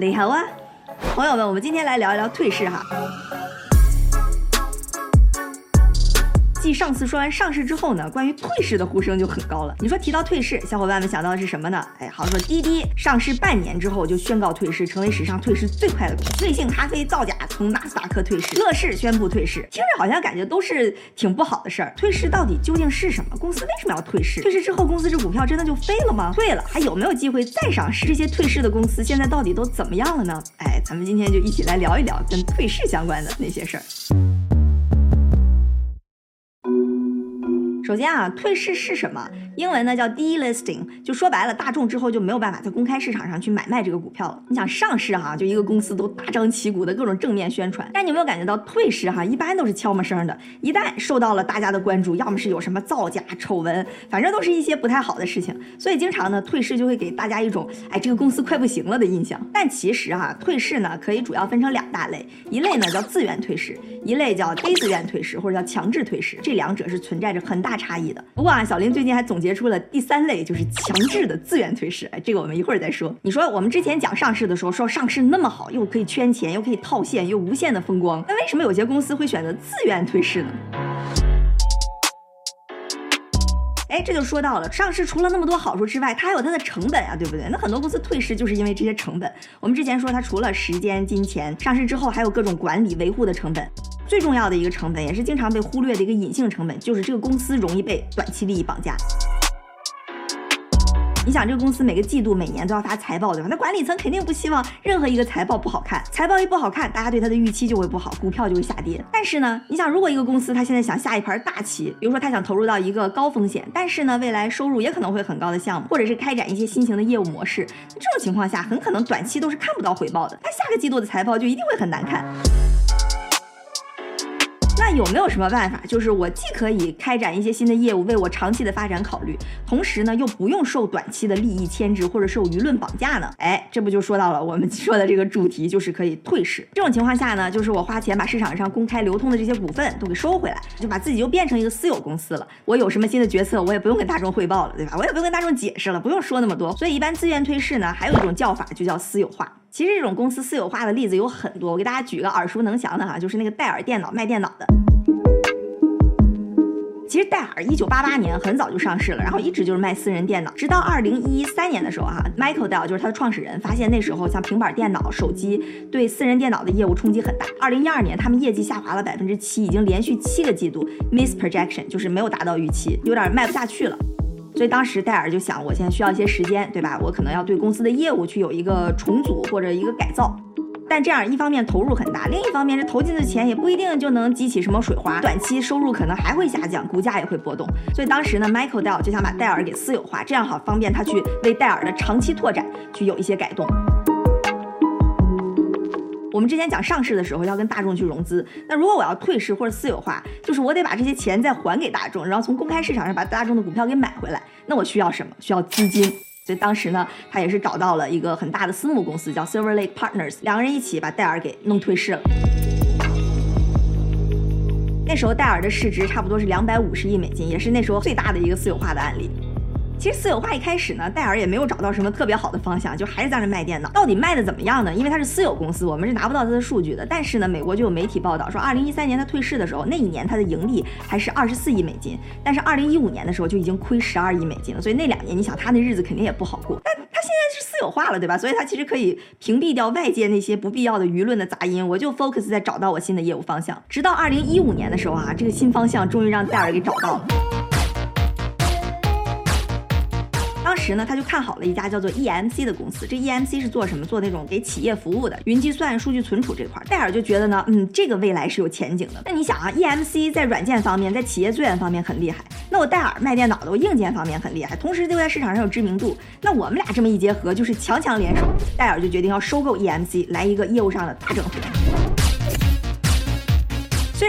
你好啊，朋友们，我们今天来聊一聊退市哈。继上次说完上市之后呢，关于退市的呼声就很高了。你说提到退市，小伙伴们想到的是什么呢？哎，好像说滴滴上市半年之后就宣告退市，成为史上退市最快的公司。瑞幸咖啡造假从纳斯达克退市，乐视宣布退市，听着好像感觉都是挺不好的事儿。退市到底究竟是什么？公司为什么要退市？退市之后公司这股票真的就飞了吗？退了还有没有机会再上市？这些退市的公司现在到底都怎么样了呢？哎，咱们今天就一起来聊一聊跟退市相关的那些事儿。首先啊，退市是什么？英文呢叫 delisting，就说白了，大众之后就没有办法在公开市场上去买卖这个股票了。你想上市哈，就一个公司都大张旗鼓的各种正面宣传，但你有没有感觉到退市哈，一般都是悄没声的。一旦受到了大家的关注，要么是有什么造假丑闻，反正都是一些不太好的事情。所以经常呢，退市就会给大家一种哎这个公司快不行了的印象。但其实哈，退市呢可以主要分成两大类，一类呢叫自愿退市，一类叫非自愿退市或者叫强制退市，这两者是存在着很大。差异的。不过啊，小林最近还总结出了第三类，就是强制的自愿退市。哎，这个我们一会儿再说。你说我们之前讲上市的时候，说上市那么好，又可以圈钱，又可以套现，又无限的风光，那为什么有些公司会选择自愿退市呢？哎，这就说到了上市，除了那么多好处之外，它还有它的成本啊，对不对？那很多公司退市就是因为这些成本。我们之前说，它除了时间、金钱，上市之后还有各种管理维护的成本。最重要的一个成本，也是经常被忽略的一个隐性成本，就是这个公司容易被短期利益绑架。你想，这个公司每个季度、每年都要发财报，对吧？那管理层肯定不希望任何一个财报不好看，财报一不好看，大家对它的预期就会不好，股票就会下跌。但是呢，你想，如果一个公司它现在想下一盘大棋，比如说它想投入到一个高风险，但是呢未来收入也可能会很高的项目，或者是开展一些新型的业务模式，这种情况下很可能短期都是看不到回报的，它下个季度的财报就一定会很难看。那有没有什么办法，就是我既可以开展一些新的业务，为我长期的发展考虑，同时呢又不用受短期的利益牵制或者受舆论绑架呢？哎，这不就说到了我们说的这个主题，就是可以退市。这种情况下呢，就是我花钱把市场上公开流通的这些股份都给收回来，就把自己就变成一个私有公司了。我有什么新的决策，我也不用跟大众汇报了，对吧？我也不用跟大众解释了，不用说那么多。所以一般自愿退市呢，还有一种叫法就叫私有化。其实这种公司私有化的例子有很多，我给大家举个耳熟能详的哈，就是那个戴尔电脑卖电脑的。其实戴尔一九八八年很早就上市了，然后一直就是卖私人电脑，直到二零一三年的时候哈，Michael Dell 就是他的创始人，发现那时候像平板电脑、手机对私人电脑的业务冲击很大。二零一二年他们业绩下滑了百分之七，已经连续七个季度 miss projection，就是没有达到预期，有点卖不下去了。所以当时戴尔就想，我现在需要一些时间，对吧？我可能要对公司的业务去有一个重组或者一个改造。但这样一方面投入很大，另一方面这投进的钱也不一定就能激起什么水花，短期收入可能还会下降，股价也会波动。所以当时呢，Michael Dell 就想把戴尔给私有化，这样好方便他去为戴尔的长期拓展去有一些改动。我们之前讲上市的时候要跟大众去融资，那如果我要退市或者私有化，就是我得把这些钱再还给大众，然后从公开市场上把大众的股票给买回来，那我需要什么？需要资金。所以当时呢，他也是找到了一个很大的私募公司，叫 Silver Lake Partners，两个人一起把戴尔给弄退市了。那时候戴尔的市值差不多是两百五十亿美金，也是那时候最大的一个私有化的案例。其实私有化一开始呢，戴尔也没有找到什么特别好的方向，就还是在那卖电脑。到底卖的怎么样呢？因为它是私有公司，我们是拿不到它的数据的。但是呢，美国就有媒体报道说，二零一三年它退市的时候，那一年它的盈利还是二十四亿美金，但是二零一五年的时候就已经亏十二亿美金了。所以那两年，你想它那日子肯定也不好过。但它现在是私有化了，对吧？所以它其实可以屏蔽掉外界那些不必要的舆论的杂音，我就 focus 在找到我新的业务方向。直到二零一五年的时候啊，这个新方向终于让戴尔给找到了。时呢，他就看好了一家叫做 EMC 的公司。这 EMC 是做什么？做那种给企业服务的云计算、数据存储这块。戴尔就觉得呢，嗯，这个未来是有前景的。那你想啊，EMC 在软件方面，在企业资源方面很厉害。那我戴尔卖电脑的，我硬件方面很厉害，同时就在市场上有知名度。那我们俩这么一结合，就是强强联手。戴尔就决定要收购 EMC，来一个业务上的大整合。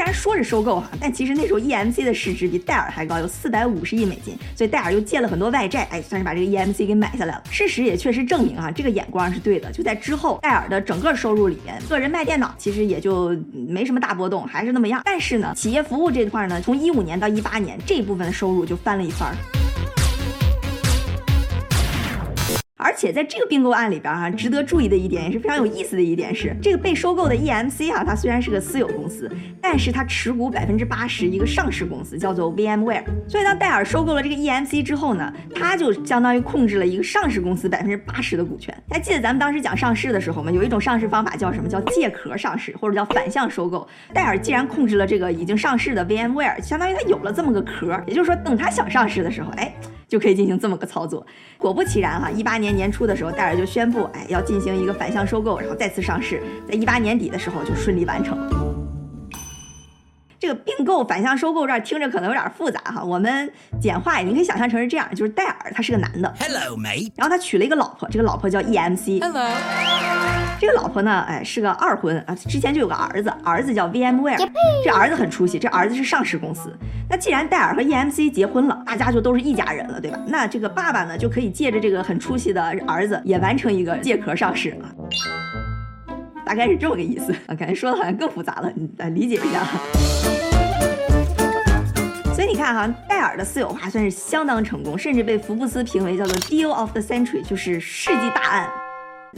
虽然说是收购哈，但其实那时候 EMC 的市值比戴尔还高，有四百五十亿美金，所以戴尔又借了很多外债，哎，算是把这个 EMC 给买下来了。事实也确实证明啊，这个眼光是对的。就在之后，戴尔的整个收入里面，个人卖电脑其实也就没什么大波动，还是那么样。但是呢，企业服务这块呢，从一五年到一八年，这部分的收入就翻了一番。而且在这个并购案里边哈，值得注意的一点也是非常有意思的一点是，这个被收购的 EMC 哈，它虽然是个私有公司，但是它持股百分之八十一个上市公司叫做 VMware。所以当戴尔收购了这个 EMC 之后呢，它就相当于控制了一个上市公司百分之八十的股权。还记得咱们当时讲上市的时候吗？有一种上市方法叫什么？叫借壳上市，或者叫反向收购。戴尔既然控制了这个已经上市的 VMware，相当于它有了这么个壳，也就是说，等它想上市的时候，哎。就可以进行这么个操作。果不其然哈，一八年年初的时候，戴尔就宣布，哎，要进行一个反向收购，然后再次上市，在一八年底的时候就顺利完成。这个并购反向收购这儿听着可能有点复杂哈，我们简化，你可以想象成是这样，就是戴尔他是个男的，Hello mate，然后他娶了一个老婆，这个老婆叫 EMC，Hello，这个老婆呢，哎是个二婚啊，之前就有个儿子，儿子叫 VMware，这儿子很出息，这儿子是上市公司。那既然戴尔和 EMC 结婚了，大家就都是一家人了，对吧？那这个爸爸呢就可以借着这个很出息的儿子，也完成一个借壳上市啊，大概是这么个意思啊，感觉说的好像更复杂了，你来理解一下。所以你看哈，戴尔的私有化算是相当成功，甚至被福布斯评为叫做 Deal of the Century，就是世纪大案。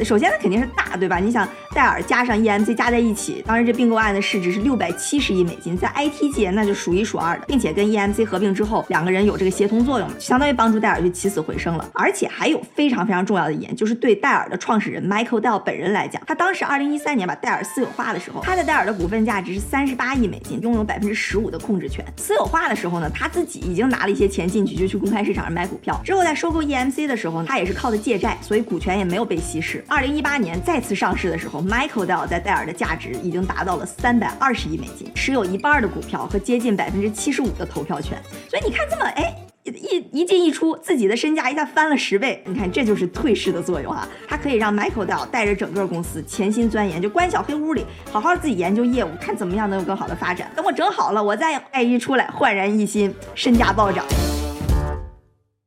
首先它肯定是大，对吧？你想戴尔加上 EMC 加在一起，当时这并购案的市值是六百七十亿美金，在 IT 界那就数一数二的，并且跟 EMC 合并之后，两个人有这个协同作用，相当于帮助戴尔去起死回生了。而且还有非常非常重要的一点，就是对戴尔的创始人 Michael Dell 本人来讲，他当时二零一三年把戴尔私有化的时候，他在戴尔的股份价值是三十八亿美金，拥有百分之十五的控制权。私有化的时候呢，他自己已经拿了一些钱进去，就去公开市场上买股票。之后在收购 EMC 的时候呢，他也是靠的借债，所以股权也没有被稀释。二零一八年再次上市的时候，Michael Dell 在戴尔的价值已经达到了三百二十亿美金，持有一半的股票和接近百分之七十五的投票权。所以你看这么哎一一进一出，自己的身价一下翻了十倍。你看这就是退市的作用啊，它可以让 Michael Dell 带着整个公司潜心钻研，就关小黑屋里好好自己研究业务，看怎么样能有更好的发展。等我整好了，我再哎一出来焕然一新，身价暴涨。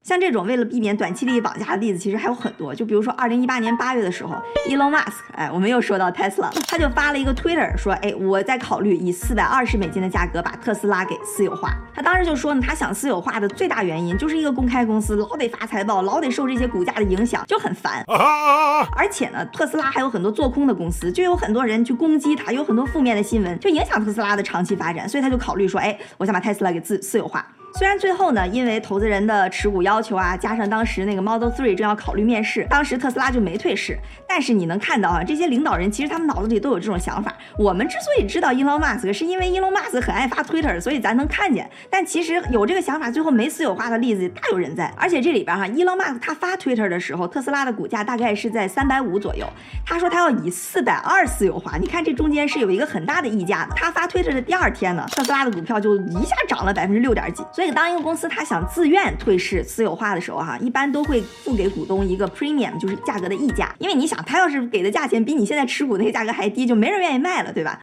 像这种为了避免短期利益绑架的例子，其实还有很多。就比如说，二零一八年八月的时候，Elon Musk，哎，我们又说到 Tesla，他就发了一个 Twitter 说，哎，我在考虑以四百二十美金的价格把特斯拉给私有化。他当时就说呢，他想私有化的最大原因就是一个公开公司老得发财报，老得受这些股价的影响，就很烦。而且呢，特斯拉还有很多做空的公司，就有很多人去攻击他，有很多负面的新闻，就影响特斯拉的长期发展。所以他就考虑说，哎，我想把特斯拉给自私有化。虽然最后呢，因为投资人的持股要求啊，加上当时那个 Model Three 正要考虑面试，当时特斯拉就没退市。但是你能看到啊，这些领导人其实他们脑子里都有这种想法。我们之所以知道 Elon Musk，是因为 Elon Musk 很爱发 Twitter，所以咱能看见。但其实有这个想法最后没私有化的例子大有人在。而且这里边哈，Elon Musk 他发 Twitter 的时候，特斯拉的股价大概是在三百五左右。他说他要以四百二私有化，你看这中间是有一个很大的溢价的。他发 Twitter 的第二天呢，特斯拉的股票就一下涨了百分之六点几。所以当一个公司他想自愿退市私有化的时候，哈，一般都会付给股东一个 premium，就是价格的溢价。因为你想，他要是给的价钱比你现在持股那个价格还低，就没人愿意卖了，对吧？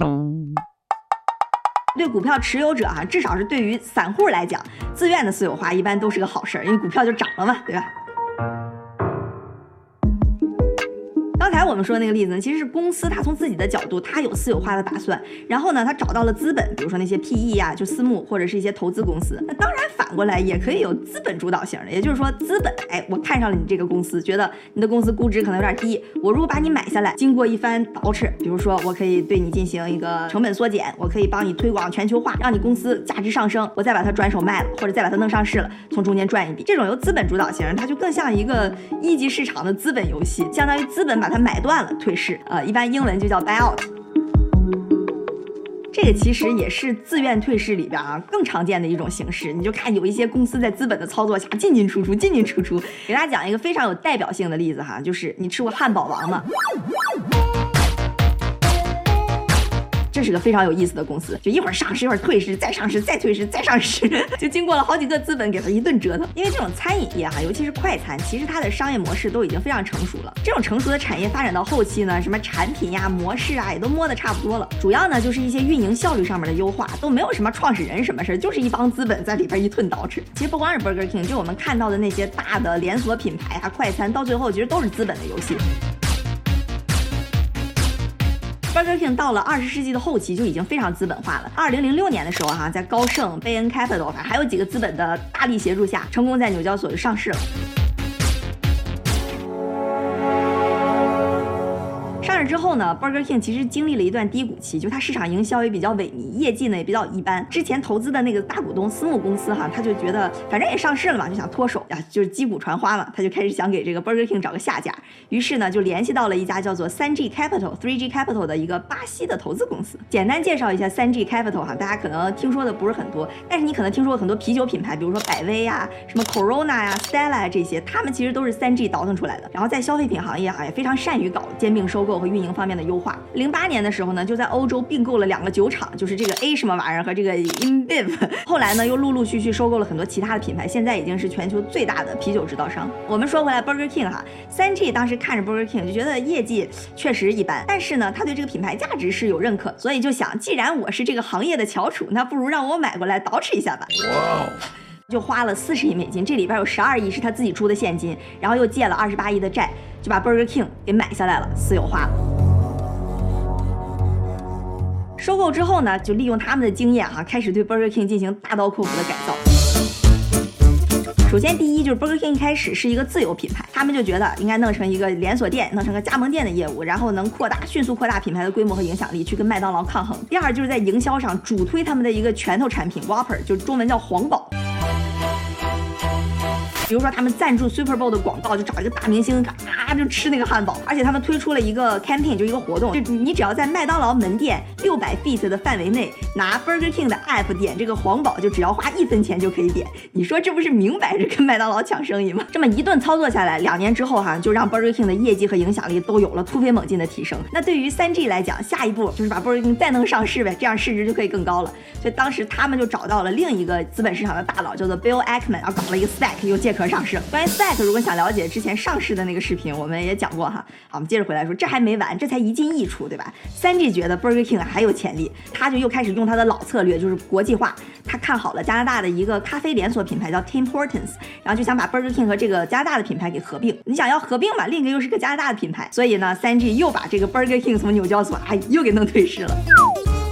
对股票持有者，哈，至少是对于散户来讲，自愿的私有化一般都是个好事儿，因为股票就涨了嘛，对吧？我们说那个例子呢，其实是公司它从自己的角度，它有私有化的打算，然后呢，它找到了资本，比如说那些 PE 呀，就私募或者是一些投资公司。那当然反过来也可以有资本主导型的，也就是说资本，哎，我看上了你这个公司，觉得你的公司估值可能有点低，我如果把你买下来，经过一番捯饬，比如说我可以对你进行一个成本缩减，我可以帮你推广全球化，让你公司价值上升，我再把它转手卖了，或者再把它弄上市了，从中间赚一笔。这种由资本主导型，它就更像一个一级市场的资本游戏，相当于资本把它买断了，退市，呃，一般英文就叫 buy out。这个其实也是自愿退市里边啊更常见的一种形式。你就看有一些公司在资本的操作下进进出出，进进出出。给大家讲一个非常有代表性的例子哈，就是你吃过汉堡王吗？这是个非常有意思的公司，就一会儿上市，一会儿退市，再上市，再退市，再上市，就经过了好几个资本给他一顿折腾。因为这种餐饮业哈，尤其是快餐，其实它的商业模式都已经非常成熟了。这种成熟的产业发展到后期呢，什么产品呀、模式啊，也都摸得差不多了。主要呢就是一些运营效率上面的优化，都没有什么创始人什么事儿，就是一帮资本在里边一顿捯饬。其实不光是 Burger King，就我们看到的那些大的连锁品牌啊，快餐，到最后其实都是资本的游戏。Burger King 到了二十世纪的后期就已经非常资本化了。二零零六年的时候，哈，在高盛、贝恩 Capital 还有几个资本的大力协助下，成功在纽交所就上市了。之后呢，Burger King 其实经历了一段低谷期，就它市场营销也比较萎靡，业绩呢也比较一般。之前投资的那个大股东私募公司哈，他就觉得反正也上市了嘛，就想脱手呀，就是击鼓传花嘛，他就开始想给这个 Burger King 找个下家。于是呢，就联系到了一家叫做三 G Capital Three G Capital 的一个巴西的投资公司。简单介绍一下三 G Capital 哈，大家可能听说的不是很多，但是你可能听说过很多啤酒品牌，比如说百威呀、什么 Corona 呀、Stella 这些，他们其实都是三 G 倒腾出来的。然后在消费品行业哈，也非常善于搞兼并收购和运营方面的优化。零八年的时候呢，就在欧洲并购了两个酒厂，就是这个 A 什么玩意儿和这个 InBev。后来呢，又陆陆续续收购了很多其他的品牌，现在已经是全球最大的啤酒制造商。我们说回来，Burger King 哈，三 G 当时看着 Burger King 就觉得业绩确实一般，但是呢，他对这个品牌价值是有认可，所以就想，既然我是这个行业的翘楚，那不如让我买过来捯饬一下吧。哇！就花了四十亿美金，这里边有十二亿是他自己出的现金，然后又借了二十八亿的债，就把 Burger King 给买下来了，私有化了。收购之后呢，就利用他们的经验哈，开始对 Burger King 进行大刀阔斧的改造。首先，第一就是 Burger King 一开始是一个自有品牌，他们就觉得应该弄成一个连锁店，弄成个加盟店的业务，然后能扩大、迅速扩大品牌的规模和影响力，去跟麦当劳抗衡。第二，就是在营销上主推他们的一个拳头产品 Whopper，就是中文叫皇堡。比如说，他们赞助 Super Bowl 的广告，就找一个大明星，咔就吃那个汉堡。而且他们推出了一个 campaign，就一个活动，就你只要在麦当劳门店六百 feet 的范围内拿 Burger King 的 app 点这个黄堡，就只要花一分钱就可以点。你说这不是明摆着跟麦当劳抢生意吗？这么一顿操作下来，两年之后哈，就让 Burger King 的业绩和影响力都有了突飞猛进的提升。那对于三 G 来讲，下一步就是把 Burger King 再弄上市呗，这样市值就可以更高了。所以当时他们就找到了另一个资本市场的大佬，叫做 Bill Ackman，然后搞了一个 Stack，又借壳上市。关于 Set，如果想了解之前上市的那个视频，我们也讲过哈。好，我们接着回来说，这还没完，这才一进一出，对吧？三 G 觉得 Burger King 还有潜力，他就又开始用他的老策略，就是国际化。他看好了加拿大的一个咖啡连锁品牌叫 Tim Hortons，然后就想把 Burger King 和这个加拿大的品牌给合并。你想要合并嘛？另一个又是个加拿大的品牌，所以呢，三 G 又把这个 Burger King 从纽交所哎又给弄退市了。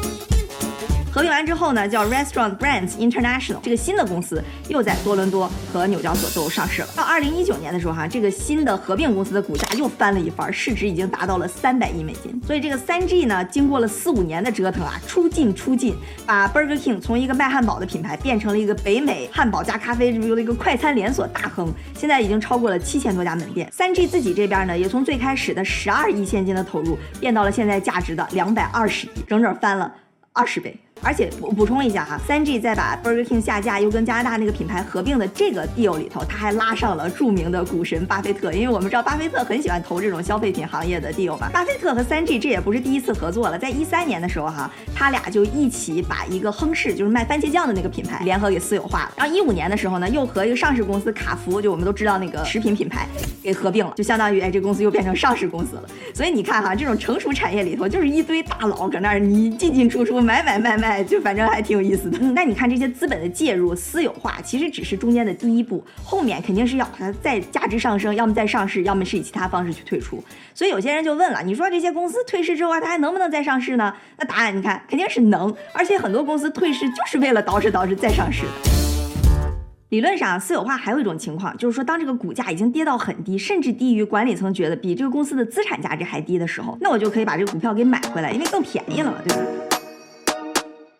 合并完之后呢，叫 Restaurant Brands International，这个新的公司又在多伦多和纽交所都上市了。到二零一九年的时候，哈，这个新的合并公司的股价又翻了一番，市值已经达到了三百亿美金。所以这个三 G 呢，经过了四五年的折腾啊，出进出进，把 Burger King 从一个卖汉堡的品牌变成了一个北美汉堡加咖啡这么一个快餐连锁大亨，现在已经超过了七千多家门店。三 G 自己这边呢，也从最开始的十二亿现金的投入，变到了现在价值的两百二十亿，整整翻了二十倍。而且补补充一下哈，三 G 在把 Burger King 下架又跟加拿大那个品牌合并的这个 deal 里头，他还拉上了著名的股神巴菲特，因为我们知道巴菲特很喜欢投这种消费品行业的 deal 吧。巴菲特和三 G 这也不是第一次合作了，在一三年的时候哈，他俩就一起把一个亨氏，就是卖番茄酱的那个品牌联合给私有化了。然后一五年的时候呢，又和一个上市公司卡福，就我们都知道那个食品品牌给合并了，就相当于哎这公司又变成上市公司了。所以你看哈，这种成熟产业里头就是一堆大佬搁那儿，你进进出出买买卖卖，哎就反正还挺。有意思的，那你看这些资本的介入、私有化，其实只是中间的第一步，后面肯定是要它再价值上升，要么再上市，要么是以其他方式去退出。所以有些人就问了，你说这些公司退市之后，它还能不能再上市呢？那答案你看肯定是能，而且很多公司退市就是为了捯饬捯饬再上市的。理论上，私有化还有一种情况，就是说当这个股价已经跌到很低，甚至低于管理层觉得比这个公司的资产价值还低的时候，那我就可以把这个股票给买回来，因为更便宜了嘛，对吧？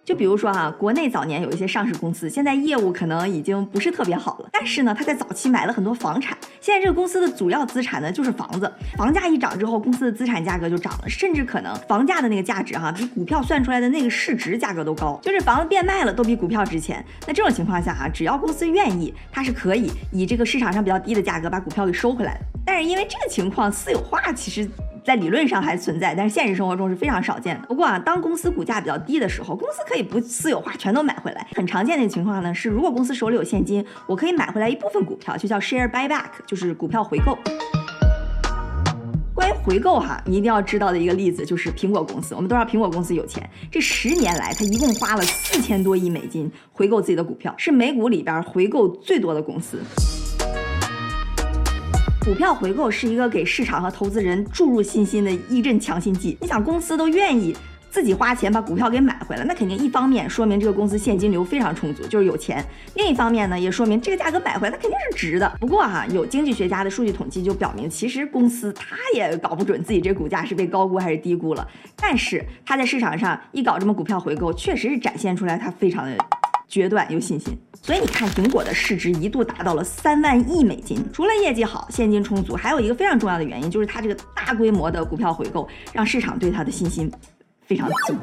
就比如说哈，国内早年有一些上市公司，现在业务可能已经不是特别好了，但是呢，他在早期买了很多房产，现在这个公司的主要资产呢就是房子，房价一涨之后，公司的资产价格就涨了，甚至可能房价的那个价值哈，比股票算出来的那个市值价格都高，就是房子变卖了都比股票值钱。那这种情况下哈，只要公司愿意，它是可以以这个市场上比较低的价格把股票给收回来的。但是因为这个情况，私有化其实。在理论上还存在，但是现实生活中是非常少见的。不过啊，当公司股价比较低的时候，公司可以不私有化，全都买回来。很常见的情况呢是，如果公司手里有现金，我可以买回来一部分股票，就叫 share buyback，就是股票回购。关于回购哈，你一定要知道的一个例子就是苹果公司。我们都知道苹果公司有钱，这十年来它一共花了四千多亿美金回购自己的股票，是美股里边回购最多的公司。股票回购是一个给市场和投资人注入信心的一阵强心剂。你想，公司都愿意自己花钱把股票给买回来，那肯定一方面说明这个公司现金流非常充足，就是有钱；另一方面呢，也说明这个价格买回来它肯定是值的。不过哈，有经济学家的数据统计就表明，其实公司它也搞不准自己这股价是被高估还是低估了。但是它在市场上一搞这么股票回购，确实是展现出来它非常的决断有信心。所以你看，苹果的市值一度达到了三万亿美金。除了业绩好、现金充足，还有一个非常重要的原因，就是它这个大规模的股票回购，让市场对它的信心。非常足。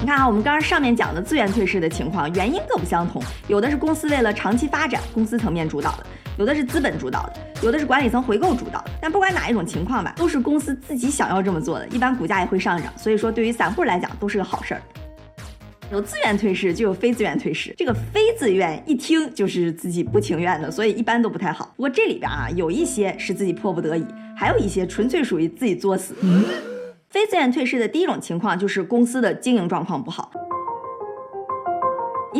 你看啊，我们刚刚上面讲的自愿退市的情况，原因各不相同。有的是公司为了长期发展，公司层面主导的；有的是资本主导的；有的是管理层回购主导的。但不管哪一种情况吧，都是公司自己想要这么做的，一般股价也会上涨。所以说，对于散户来讲，都是个好事儿。有自愿退市，就有非自愿退市。这个非自愿一听就是自己不情愿的，所以一般都不太好。不过这里边啊，有一些是自己迫不得已，还有一些纯粹属于自己作死。非自愿退市的第一种情况就是公司的经营状况不好。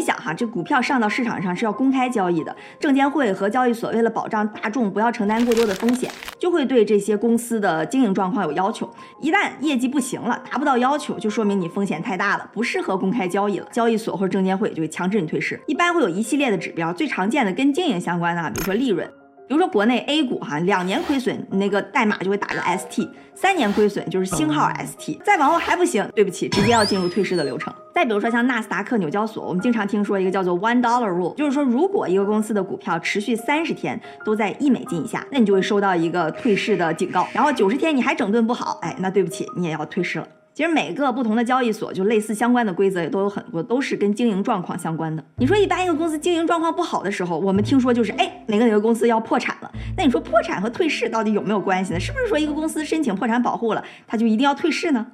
讲哈，这股票上到市场上是要公开交易的，证监会和交易所为了保障大众不要承担过多的风险，就会对这些公司的经营状况有要求。一旦业绩不行了，达不到要求，就说明你风险太大了，不适合公开交易了。交易所或者证监会就会强制你退市。一般会有一系列的指标，最常见的跟经营相关的，比如说利润。比如说国内 A 股哈，两年亏损，那个代码就会打个 ST；三年亏损就是星号 ST，再往后还不行，对不起，直接要进入退市的流程。再比如说像纳斯达克、纽交所，我们经常听说一个叫做 One Dollar Rule，就是说如果一个公司的股票持续三十天都在一美金以下，那你就会收到一个退市的警告。然后九十天你还整顿不好，哎，那对不起，你也要退市了。其实每个不同的交易所就类似相关的规则也都有很多，都是跟经营状况相关的。你说一般一个公司经营状况不好的时候，我们听说就是哎哪个哪个公司要破产了。那你说破产和退市到底有没有关系呢？是不是说一个公司申请破产保护了，它就一定要退市呢？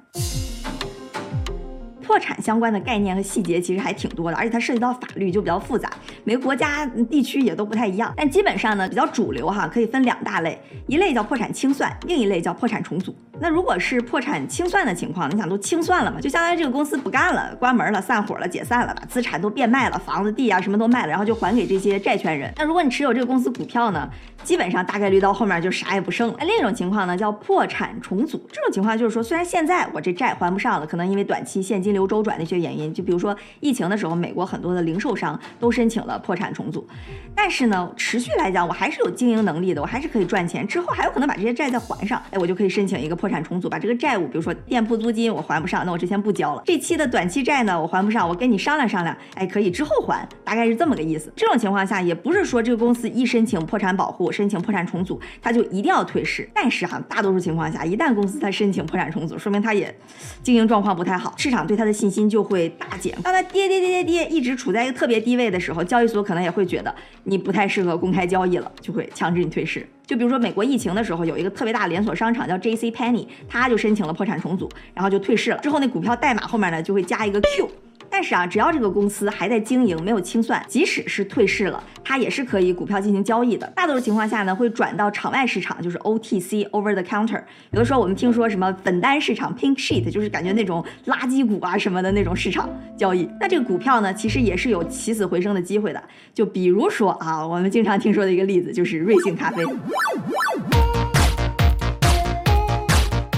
破产相关的概念和细节其实还挺多的，而且它涉及到法律就比较复杂，每个国家地区也都不太一样。但基本上呢，比较主流哈，可以分两大类，一类叫破产清算，另一类叫破产重组。那如果是破产清算的情况，你想都清算了嘛，就相当于这个公司不干了，关门了，散伙了，解散了，把资产都变卖了，房子地啊什么都卖了，然后就还给这些债权人。那如果你持有这个公司股票呢，基本上大概率到后面就啥也不剩了。那另一种情况呢，叫破产重组。这种情况就是说，虽然现在我这债还不上了，可能因为短期现金流周转的一些原因，就比如说疫情的时候，美国很多的零售商都申请了破产重组，但是呢，持续来讲我还是有经营能力的，我还是可以赚钱，之后还有可能把这些债再还上，哎，我就可以申请一个。破产重组，把这个债务，比如说店铺租金我还不上，那我之前不交了。这期的短期债呢，我还不上，我跟你商量商量，哎，可以之后还，大概是这么个意思。这种情况下，也不是说这个公司一申请破产保护，申请破产重组，他就一定要退市。但是哈，大多数情况下，一旦公司他申请破产重组，说明他也经营状况不太好，市场对他的信心就会大减。当他跌跌跌跌跌，一直处在一个特别低位的时候，交易所可能也会觉得你不太适合公开交易了，就会强制你退市。就比如说美国疫情的时候，有一个特别大的连锁商场叫 J.C. Penney，他就申请了破产重组，然后就退市了。之后那股票代码后面呢就会加一个 Q。但是啊，只要这个公司还在经营，没有清算，即使是退市了，它也是可以股票进行交易的。大多数情况下呢，会转到场外市场，就是 OTC（Over the Counter）。有的时候我们听说什么粉单市场 （Pink Sheet），就是感觉那种垃圾股啊什么的那种市场交易。那这个股票呢，其实也是有起死回生的机会的。就比如说啊，我们经常听说的一个例子，就是瑞幸咖啡。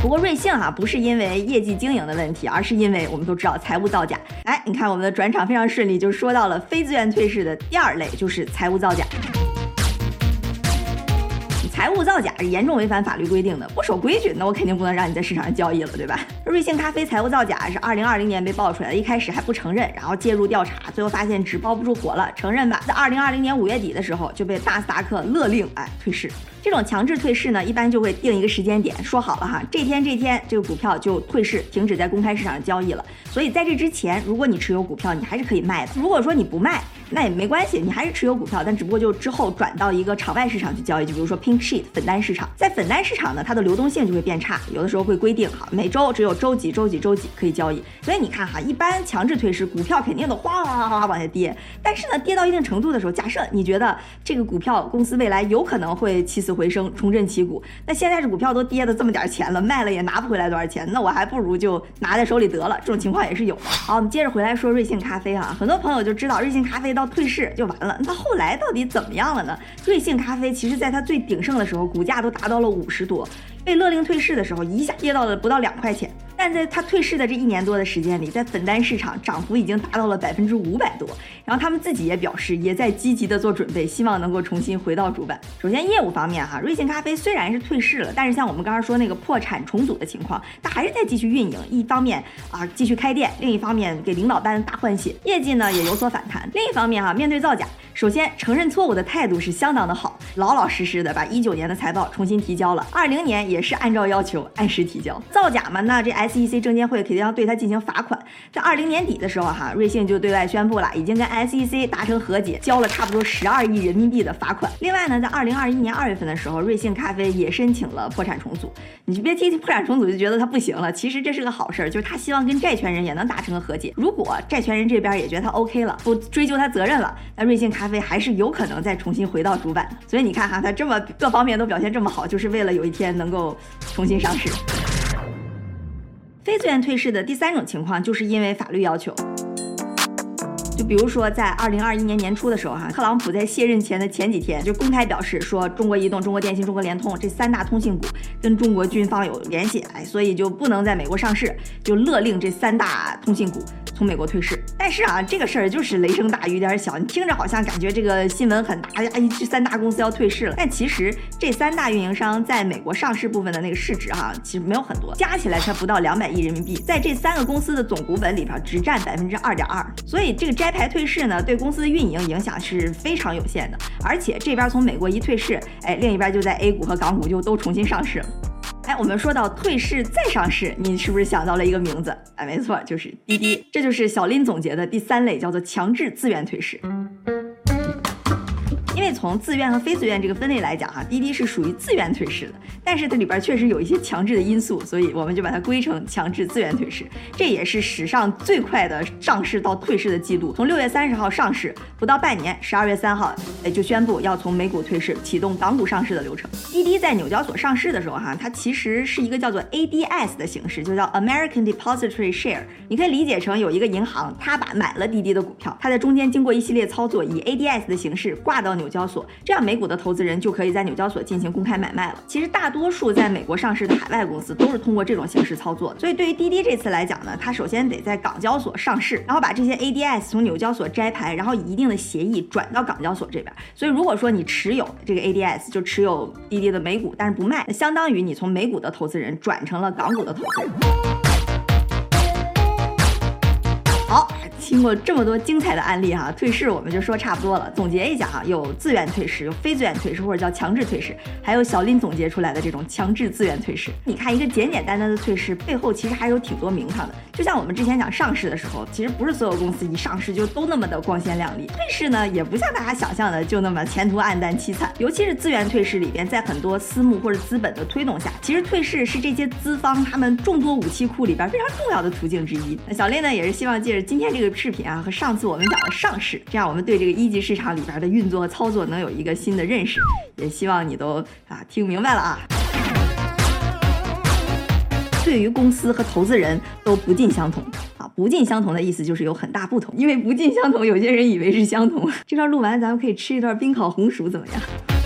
不过瑞幸哈不是因为业绩经营的问题，而是因为我们都知道财务造假。哎，你看我们的转场非常顺利，就说到了非自愿退市的第二类，就是财务造假。财务造假是严重违反法律规定的，不守规矩，那我肯定不能让你在市场上交易了，对吧？瑞幸咖啡财务造假是二零二零年被爆出来的，一开始还不承认，然后介入调查，最后发现纸包不住火了，承认吧。在二零二零年五月底的时候，就被纳斯达克勒令哎退市。这种强制退市呢，一般就会定一个时间点，说好了哈，这天这天这个股票就退市，停止在公开市场交易了。所以在这之前，如果你持有股票，你还是可以卖的。如果说你不卖，那也没关系，你还是持有股票，但只不过就之后转到一个场外市场去交易，就比如说 Pink Sheet 粉单市场，在粉单市场呢，它的流动性就会变差，有的时候会规定哈，每周只有周几周几周几可以交易。所以你看哈，一般强制退市，股票肯定都哗哗哗哗往下跌。但是呢，跌到一定程度的时候，假设你觉得这个股票公司未来有可能会起死回生，重振旗鼓。那现在这股票都跌的这么点钱了，卖了也拿不回来多少钱，那我还不如就拿在手里得了。这种情况也是有的。好，我们接着回来说瑞幸咖啡啊，很多朋友就知道瑞幸咖啡到退市就完了，那后来到底怎么样了呢？瑞幸咖啡其实在它最鼎盛的时候，股价都达到了五十多，被勒令退市的时候，一下跌到了不到两块钱。但在他退市的这一年多的时间里，在粉单市场涨幅已经达到了百分之五百多。然后他们自己也表示，也在积极的做准备，希望能够重新回到主板。首先业务方面哈，瑞幸咖啡虽然是退市了，但是像我们刚刚说那个破产重组的情况，它还是在继续运营。一方面啊继续开店，另一方面给领导班大换血，业绩呢也有所反弹。另一方面哈，面对造假，首先承认错误的态度是相当的好，老老实实的把一九年的财报重新提交了，二零年也也是按照要求按时提交。造假嘛，那这 SEC 证监会肯定要对他进行罚款。在二零年底的时候哈，瑞幸就对外宣布了，已经跟 SEC 达成和解，交了差不多十二亿人民币的罚款。另外呢，在二零二一年二月份的时候，瑞幸咖啡也申请了破产重组。你就别提破产重组就觉得它不行了，其实这是个好事儿，就是他希望跟债权人也能达成个和解。如果债权人这边也觉得他 OK 了，不追究他责任了，那瑞幸咖啡还是有可能再重新回到主板。所以你看哈，他这么各方面都表现这么好，就是为了有一天能够重新上市。非自愿退市的第三种情况，就是因为法律要求。就比如说，在二零二一年年初的时候，哈，特朗普在卸任前的前几天就公开表示说，中国移动、中国电信、中国联通这三大通信股跟中国军方有联系，哎，所以就不能在美国上市，就勒令这三大通信股。从美国退市，但是啊，这个事儿就是雷声大雨点小，你听着好像感觉这个新闻很大呀，一这三大公司要退市了。但其实这三大运营商在美国上市部分的那个市值哈，其实没有很多，加起来才不到两百亿人民币，在这三个公司的总股本里边只占百分之二点二，所以这个占开牌退市呢，对公司的运营影响是非常有限的。而且这边从美国一退市，哎，另一边就在 A 股和港股就都重新上市了。哎，我们说到退市再上市，你是不是想到了一个名字？哎，没错，就是滴滴。这就是小林总结的第三类，叫做强制自愿退市。因为从自愿和非自愿这个分类来讲，哈，滴滴是属于自愿退市的，但是它里边确实有一些强制的因素，所以我们就把它归成强制自愿退市。这也是史上最快的上市到退市的记录。从六月三十号上市不到半年，十二月三号，哎，就宣布要从美股退市，启动港股上市的流程。滴滴在纽交所上市的时候，哈，它其实是一个叫做 ADS 的形式，就叫 American Depository Share。你可以理解成有一个银行，它把买了滴滴的股票，它在中间经过一系列操作，以 ADS 的形式挂到纽。纽交所，这样美股的投资人就可以在纽交所进行公开买卖了。其实大多数在美国上市的海外公司都是通过这种形式操作。所以对于滴滴这次来讲呢，它首先得在港交所上市，然后把这些 ADS 从纽交所摘牌，然后以一定的协议转到港交所这边。所以如果说你持有这个 ADS，就持有滴滴的美股，但是不卖，相当于你从美股的投资人转成了港股的投资人。听，过这么多精彩的案例哈，退市我们就说差不多了。总结一下哈，有自愿退市，有非自愿退市，或者叫强制退市，还有小林总结出来的这种强制自愿退市。你看一个简简单单的退市背后，其实还有挺多名堂的。就像我们之前讲上市的时候，其实不是所有公司一上市就都那么的光鲜亮丽。退市呢，也不像大家想象的就那么前途暗淡凄惨。尤其是自愿退市里边，在很多私募或者资本的推动下，其实退市是这些资方他们众多武器库里边非常重要的途径之一。那小林呢，也是希望借着今天这个视频啊，和上次我们讲的上市，这样我们对这个一级市场里边的运作和操作能有一个新的认识，也希望你都啊听明白了啊。对于公司和投资人都不尽相同啊，不尽相同的意思就是有很大不同，因为不尽相同，有些人以为是相同。这段录完，咱们可以吃一段冰烤红薯，怎么样？